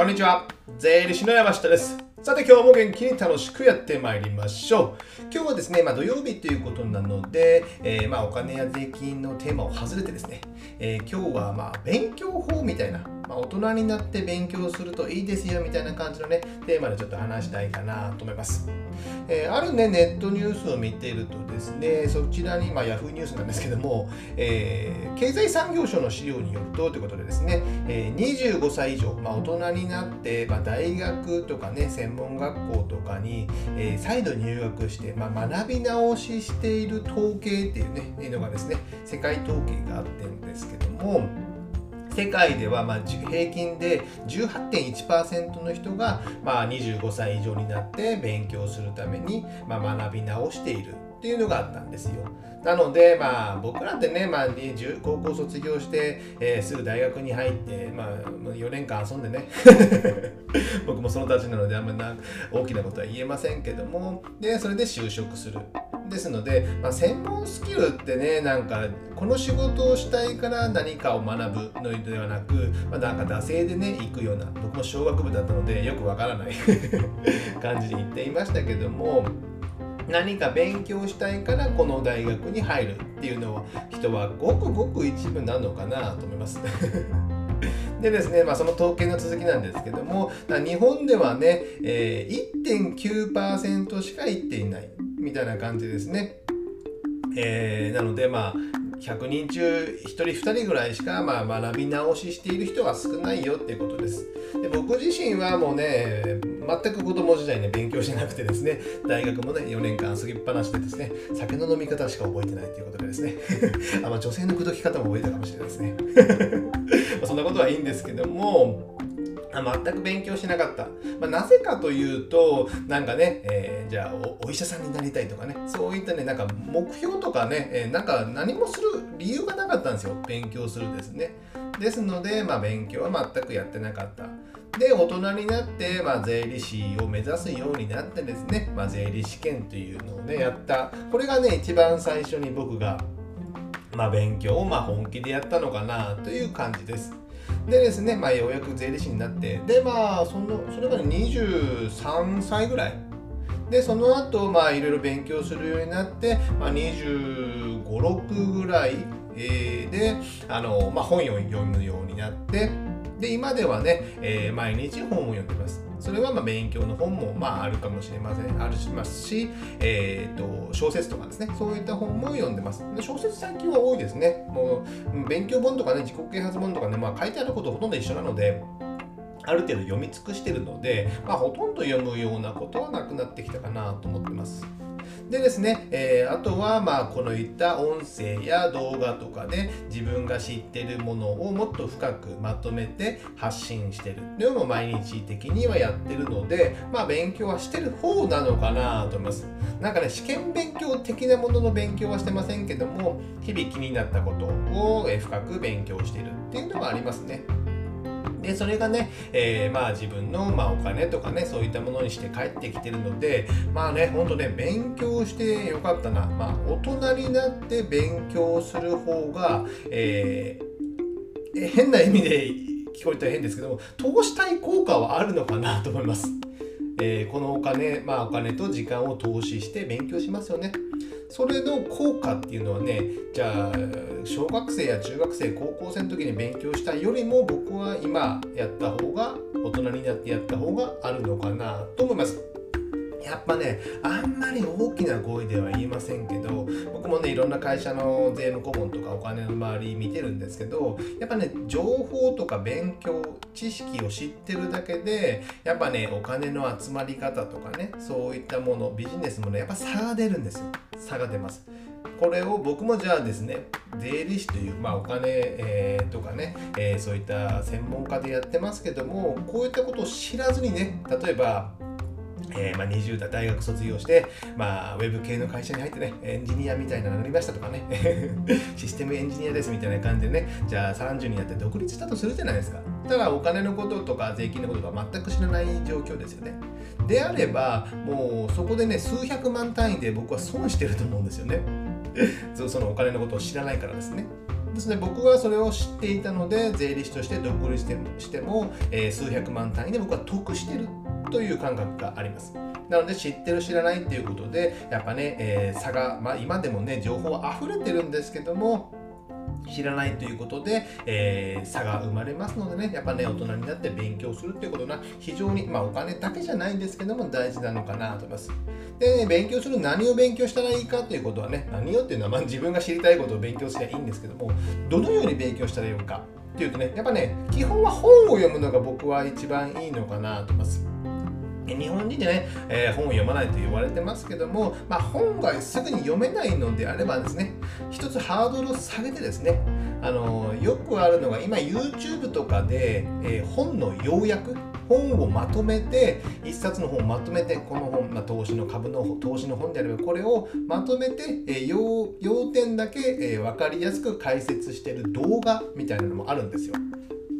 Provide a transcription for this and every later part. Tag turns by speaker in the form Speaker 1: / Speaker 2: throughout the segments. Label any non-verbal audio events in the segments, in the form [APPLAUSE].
Speaker 1: こんにちは。税理士の山下です。さて今日も元気に楽しくやってまいりましょう。今日はですね、まあ、土曜日ということなので、えー、まあお金や税金のテーマを外れてですね、えー、今日はまあ勉強法みたいなまあ、大人になって勉強するといいですよみたいな感じのねテーマでちょっと話したいかなと思います、えー、あるねネットニュースを見ているとですねそちらに、まあ、ヤフーニュースなんですけども、えー、経済産業省の資料によるとということでですね、えー、25歳以上、まあ、大人になって、まあ、大学とかね専門学校とかに、えー、再度入学して、まあ、学び直ししている統計っていうねのがですね世界統計があってるんですけども世界ではまあ平均で18.1%の人がまあ25歳以上になって勉強するためにまあ学び直している。っていうのがあったんですよ。なので、まあ、僕らってね、まあ、高校卒業して、えー、すぐ大学に入って、まあ、4年間遊んでね。[LAUGHS] 僕もそのたちなのであんまり大きなことは言えませんけども。でそれで就職する。ですので、まあ、専門スキルってねなんかこの仕事をしたいから何かを学ぶのではなく、まあ、なんか惰性でね行くような僕も小学部だったのでよくわからない [LAUGHS] 感じで言っていましたけども。何か勉強したいからこの大学に入るっていうのは人はごくごく一部なのかなと思います。[LAUGHS] でですね、まあ、その統計の続きなんですけども日本ではね、えー、1.9%しか行っていないみたいな感じですね。えー、なのでまあ100人中1人2人ぐらいしかまあ学び直ししている人は少ないよっていうことです。で僕自身はもうね全く子供時代ね勉強しなくてですね大学もね4年間過ぎっぱなしでですね酒の飲み方しか覚えてないということでですね [LAUGHS] あ、まあ、女性の口説き方も覚えたかもしれないですね [LAUGHS] そんなことはいいんですけども全く勉強しなかった、まあ、なぜかというとなんかね、えー、じゃあお医者さんになりたいとかね。そういったねなんか目標とかね、えー、なんか何もする理由がなかったんですよ。勉強するですね。ですので、まあ、勉強は全くやってなかった。で大人になって、まあ、税理士を目指すようになってですね、まあ、税理士試験というのをねやった。これがね一番最初に僕がまあ、勉強をまあ本気でやったのかなという感じです。でですね、まあ、ようやく税理士になって、で、まあ、そのそれまで23歳ぐらい。で、その後、まあ、いろいろ勉強するようになって、まあ、25、6ぐらい、えー、で、あの、まあ、本を読むようになって、で、今ではね、えー、毎日本を読んでます。それはま勉強の本もまああるかもしれません。あるしますし、えーと、小説とかですね、そういった本も読んでます。で小説最近は多いですね。もう勉強本とかね、自己啓発本とかね、まあ、書いてあることほとんど一緒なので、ある程度読み尽くしてるので、まあ、ほとんど読むようなことはなくなってきたかなと思ってます。でですね、えー、あとはまあこのいった音声や動画とかで自分が知ってるものをもっと深くまとめて発信してるっていうのも毎日的にはやってるのでまあ勉強はしてる方なのかなと思います。なんかね試験勉強的なものの勉強はしてませんけども日々気になったことを深く勉強してるっていうのはありますね。でそれがね、えー、まあ自分の、まあ、お金とかねそういったものにして帰ってきてるのでまあねほんとね勉強してよかったなまあ大人になって勉強する方が、えー、変な意味で聞こえたら変ですけども投資対効果はあるのかなと思います。えー、このお金、まあ、お金と時間を投資して勉強しますよね。それの効果っていうのはねじゃあ小学生や中学生高校生の時に勉強したよりも僕は今やった方が大人になってやった方があるのかなと思います。やっぱねあんまり大きな声では言いませんけど僕もねいろんな会社の税務顧問とかお金の周り見てるんですけどやっぱね情報とか勉強知識を知ってるだけでやっぱねお金の集まり方とかねそういったものビジネスもねやっぱ差が出るんですよ。差が出ます。これを僕もじゃあですね税理士という、まあ、お金、えー、とかね、えー、そういった専門家でやってますけどもこういったことを知らずにね例えばえー、まあ、20代大学卒業して、まあ、ウェブ系の会社に入ってね、エンジニアみたいなのになりましたとかね、[LAUGHS] システムエンジニアですみたいな感じでね、じゃあ30になって独立したとするじゃないですかた。だお金のこととか税金のことが全く知らない状況ですよね。であれば、もうそこでね、数百万単位で僕は損してると思うんですよね。[LAUGHS] そのお金のことを知らないからですね。ですね、僕はそれを知っていたので、税理士として独立してしても、え、数百万単位で僕は得してるという感覚があります。なので知ってる知らないっていうことでやっぱね、えー、差が、まあ、今でもね情報は溢れてるんですけども知らないということで、えー、差が生まれますのでね、やっぱね、大人になって勉強するっていうことが非常に、まあ、お金だけじゃないんですけども、大事なのかなと思います。で、勉強する何を勉強したらいいかということはね、何をっていうのは、まあ、自分が知りたいことを勉強すればいいんですけども、どのように勉強したらいいのかっていうとね、やっぱね、基本は本を読むのが僕は一番いいのかなと思います。日本人でね、えー、本を読まないと言われてますけども、まあ、本がすぐに読めないのであればですね、一つハードルを下げてですね、あのよくあるのが今 YouTube とかで、えー、本の要約本をまとめて一冊の本をまとめてこの本、まあ、投資の株の投資の本であればこれをまとめて、えー、要要点だけ、えー、分かりやすく解説してる動画みたいなのもあるんですよ。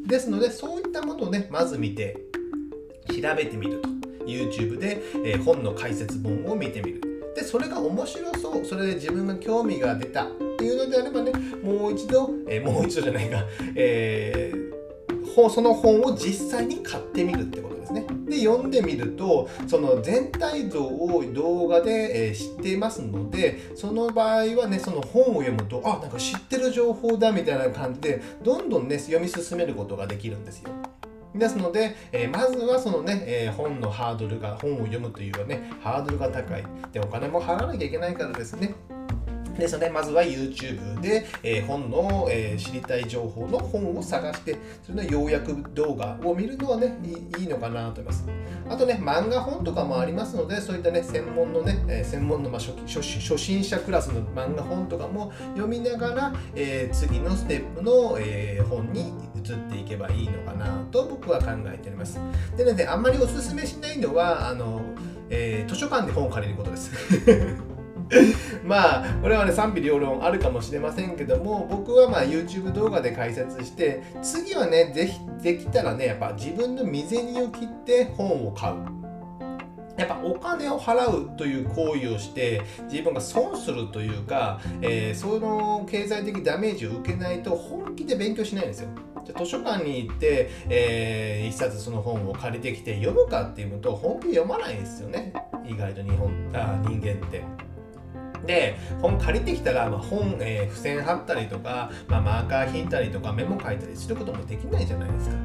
Speaker 1: ですのでそういったものをねまず見て調べてみると。YouTube で、えー、本の解説本を見てみるでそれが面白そうそれで自分が興味が出たっていうのであればねもう一度、えー、もう一度じゃないか、えー、その本を実際に買ってみるってことですね。で読んでみるとその全体像を動画で、えー、知っていますのでその場合はねその本を読むとあなんか知ってる情報だみたいな感じでどんどんね読み進めることができるんですよ。ですので、えー、まずはそのね、えー、本のハードルが、本を読むというはね、ハードルが高い。で、お金も払わなきゃいけないからですね。ですので、まずは YouTube で、えー、本の、えー、知りたい情報の本を探して、それの要約動画を見るのはねいい、のかなと思います。あとね、漫画本とかもありますので、そういったね、専門のね、えー、専門の、まあ、初初心者クラスの漫画本とかも読みながら、え次のステップの、え本に移っていけばいいのかなと僕は考えております。でね、あんまりおすすめしないのは、あの、え図書館で本を借りることです。[LAUGHS] まあこれはね賛否両論あるかもしれませんけども僕はまあ YouTube 動画で解説して次はねぜひできたらねやっぱ自分の身銭を切って本を買うやっぱお金を払うという行為をして自分が損するというか、えー、その経済的ダメージを受けないと本気で勉強しないんですよ。じゃ図書館に行って、えー、一冊その本を借りてきて読むかっていうと本気で読まないんですよね意外と日本あ人間って。で本借りてきたら、まあ、本、えー、付箋貼ったりとか、まあ、マーカー引いたりとかメモ書いたりすることもできないじゃないですか。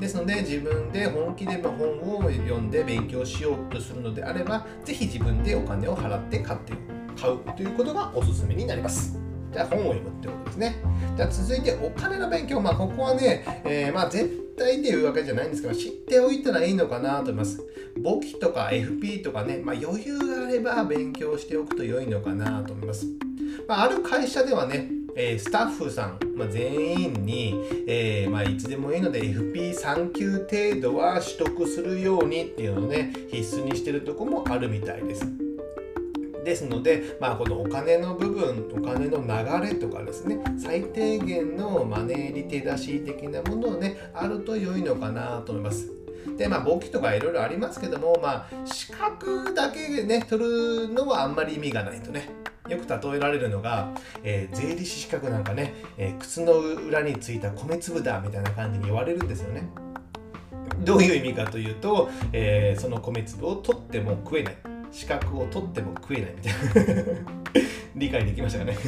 Speaker 1: ですので自分で本気で本を読んで勉強しようとするのであれば是非自分でお金を払って買って買うということがおすすめになります。じゃあ本を読むってことですね。じゃあ続いてお金の勉強。まあここはね、えー、まあ絶対っていうわけじゃないんですけど、知っておいたらいいのかなと思います。簿記とか FP とかね、まあ余裕があれば勉強しておくと良いのかなと思います。まあ、ある会社ではね、えー、スタッフさん、まあ、全員に、えー、まあ、いつでもいいので FP3 級程度は取得するようにっていうのをね必須にしてるとこもあるみたいです。ですので、まあ、このお金の部分お金の流れとかですね最低限のマネーリテラシー的なものをねあると良いのかなと思います。でまあ簿記とかいろいろありますけどもまあ資格だけね取るのはあんまり意味がないとねよく例えられるのが、えー、税理士資格なんかね、えー、靴の裏についた米粒だみたいな感じに言われるんですよね。どういう意味かというと、えー、その米粒を取っても食えない資格を取っても食えないみたいな。理解できましたかね？[LAUGHS]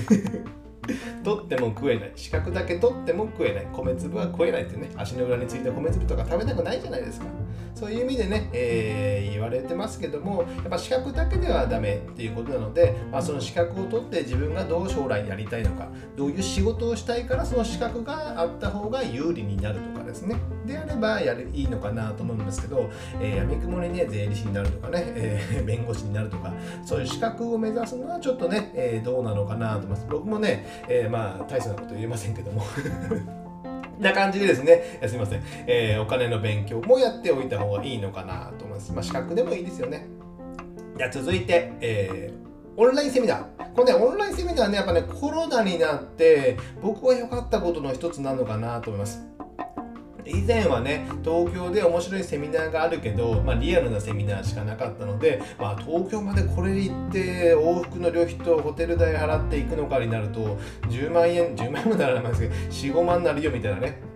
Speaker 1: 取っても食えない。資格だけ取っても食えない。米粒は食えないってね。足の裏についた米粒とか食べたくないじゃないですか。そういう意味でね、えー、言われてますけどもやっぱ資格だけではダメっていうことなので、まあ、その資格を取って自分がどう将来やりたいのかどういう仕事をしたいからその資格があった方が有利になるとかですね。であればやるいいのかなと思うんですけど、えー、闇雲にね税理士になるとかね、えー、[LAUGHS] 弁護士になるとかそういう資格を目指すのはちょっとね、えー、どうなのかなと思います僕もね、えー、まあ大層なこと言えませんけども [LAUGHS] な感じでですね、すみません、えー、お金の勉強もやっておいた方がいいのかなと思います。まあ、資格でもいいですよね。じゃあ続いて、えー、オンラインセミナー。これね、オンラインセミナーね、やっぱね、コロナになって、僕は良かったことの一つなのかなと思います。以前はね東京で面白いセミナーがあるけど、まあ、リアルなセミナーしかなかったので、まあ、東京までこれ行って往復の旅費とホテル代払っていくのかになると10万円10万円もならないですけど45万になるよみたいなね。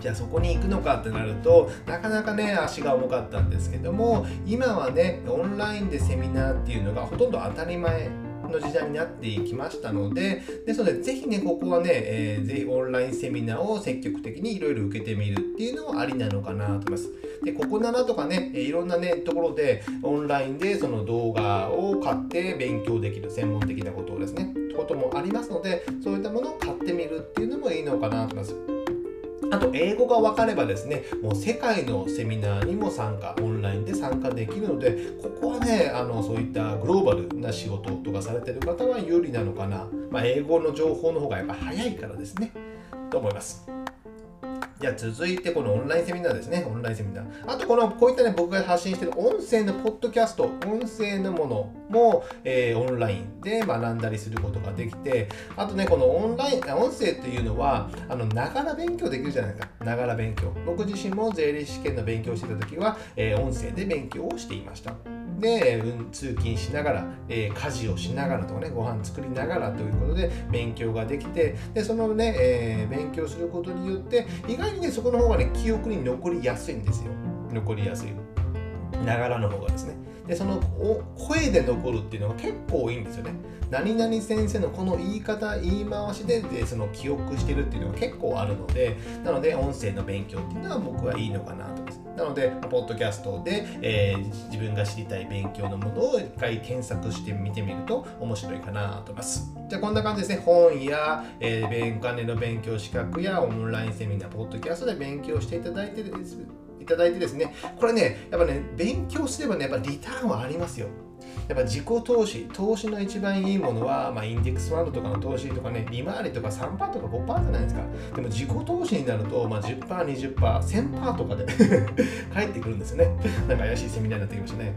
Speaker 1: じゃあそこに行くのかってなるとなかなかね足が重かったんですけども今はねオンラインでセミナーっていうのがほとんど当たり前の時代になっていきましたので、ですので、ぜひね、ここはね、えー、ぜひオンラインセミナーを積極的にいろいろ受けてみるっていうのもありなのかなと思います。で、ここならとかね、いろんなね、ところでオンラインでその動画を買って勉強できる専門的なことをですね、こともありますので、そういったものを買ってみるっていうのもいいのかなと思います。あと、英語が分かればですね、もう世界のセミナーにも参加、オンラインで参加できるので、ここはね、あのそういったグローバルな仕事とかされてる方は有利なのかな。まあ、英語の情報の方がやっぱ早いからですね、と思います。じゃあ続いてこのオンラインセミナーですね。オンラインセミナー。あとこのこういったね、僕が発信してる音声のポッドキャスト、音声のものも、えー、オンラインで学んだりすることができて、あとね、このオンライン、音声っていうのは、あの、ながら勉強できるじゃないですか。ながら勉強。僕自身も税理士試験の勉強してた時は、えー、音声で勉強をしていました。で、うん、通勤しながら、えー、家事をしながらとかね、ご飯作りながらということで勉強ができて、で、そのね、えー、勉強することによって、意外にね、そこの方がね、記憶に残りやすいんですよ。残りやすい。ながらの方がですね。で、その声で残るっていうのが結構多いんですよね。何々先生のこの言い方、言い回しででその記憶してるっていうのが結構あるので、なので音声の勉強っていうのは僕はいいのかなと思います。なので、ポッドキャストで、えー、自分が知りたい勉強のものを一回検索してみてみると面白いかなと思います。じゃあこんな感じですね。本や、えー、お金の勉強資格やオンラインセミナー、ポッドキャストで勉強していただいてですいただいてですね、これね、やっぱね、勉強すればね、やっぱリターンはありますよ。やっぱ自己投資、投資の一番いいものは、まあ、インデックスファンドとかの投資とかね、利回りとか3%とか5%じゃないですか。でも自己投資になると、まあ10%、20%、1000%とかで [LAUGHS] 返ってくるんですよね。なんか怪しいセミナーになってきましたね。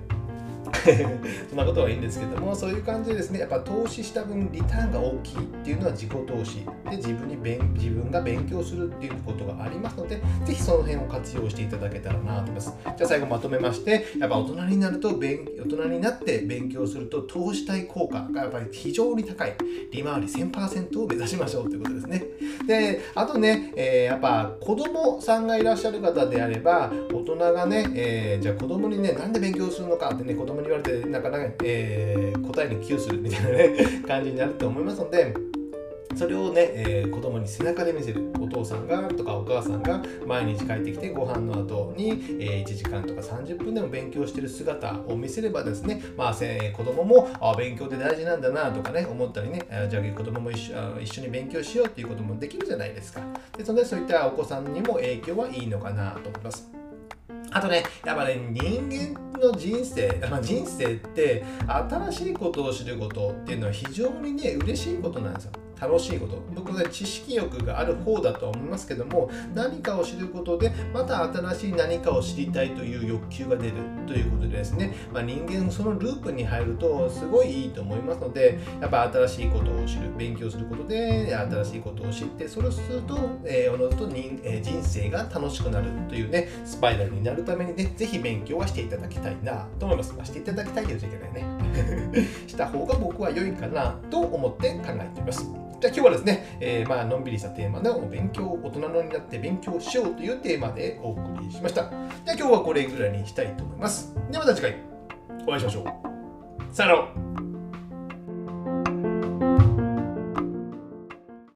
Speaker 1: [LAUGHS] そんなことはいいんですけどもそういう感じでですねやっぱ投資した分リターンが大きいっていうのは自己投資で自分に自分が勉強するっていうことがありますのでぜひその辺を活用していただけたらなと思います。じゃあ最後まとめましてやっぱ大人になると勉大人になって勉強すると投資対効果がやっぱり非常に高い利回り1000%を目指しましょうということですね。であとね、えー、やっぱ子供さんがいらっしゃる方であれば大人がね、えー、じゃあ子供にねなんで勉強するのかってね子供に言われてなかなか、えー、答えに寄与するみたいなね感じになると思いますのでそれをね、えー、子供に背中で見せるお父さんがとかお母さんが毎日帰ってきてご飯の後に、えー、1時間とか30分でも勉強してる姿を見せればですね、まあ、えー、子供もあ勉強って大事なんだなとかね思ったりねじゃあ子供も一緒一緒に勉強しようっていうこともできるじゃないですか。ですのでそういったお子さんにも影響はいいのかなと思います。あとねやっぱね人間の人生、[LAUGHS] まあ、人生って新しいことを知ることっていうのは非常にね嬉しいことなんですよ。楽しいこと。僕は知識欲がある方だとは思いますけども何かを知ることでまた新しい何かを知りたいという欲求が出る。ということでですね、まあ、人間そのループに入るとすごいいいと思いますのでやっぱ新しいことを知る。勉強することで新しいことを知ってそれをすると、えー、おのずと人,、えー、人生が楽しくなる。というねスパイラルになるためにねぜひ勉強はしていただきたいなと思います、まあ、していただきたいと言うといけないね。[LAUGHS] した方が僕は良いかなと思って考えています。じゃあ今日はですね、えー、まあのんびりしたテーマの勉強、大人のになって勉強しようというテーマでお送りしました。じゃあ今日はこれぐらいにしたいと思います。ではまた次回お会いしましょう。さよなら。